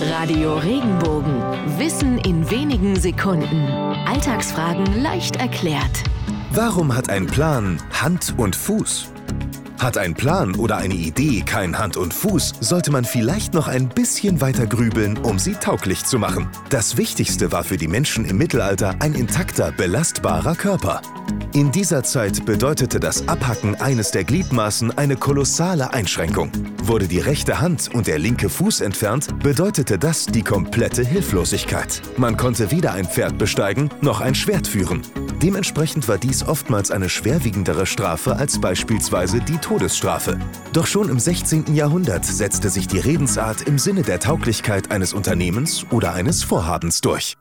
Radio Regenbogen. Wissen in wenigen Sekunden. Alltagsfragen leicht erklärt. Warum hat ein Plan Hand und Fuß? Hat ein Plan oder eine Idee kein Hand und Fuß, sollte man vielleicht noch ein bisschen weiter grübeln, um sie tauglich zu machen. Das Wichtigste war für die Menschen im Mittelalter ein intakter, belastbarer Körper. In dieser Zeit bedeutete das Abhacken eines der Gliedmaßen eine kolossale Einschränkung. Wurde die rechte Hand und der linke Fuß entfernt, bedeutete das die komplette Hilflosigkeit. Man konnte weder ein Pferd besteigen noch ein Schwert führen. Dementsprechend war dies oftmals eine schwerwiegendere Strafe als beispielsweise die Todesstrafe. Doch schon im 16. Jahrhundert setzte sich die Redensart im Sinne der Tauglichkeit eines Unternehmens oder eines Vorhabens durch.